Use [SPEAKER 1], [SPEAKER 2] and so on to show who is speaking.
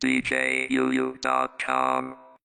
[SPEAKER 1] DJUU.com.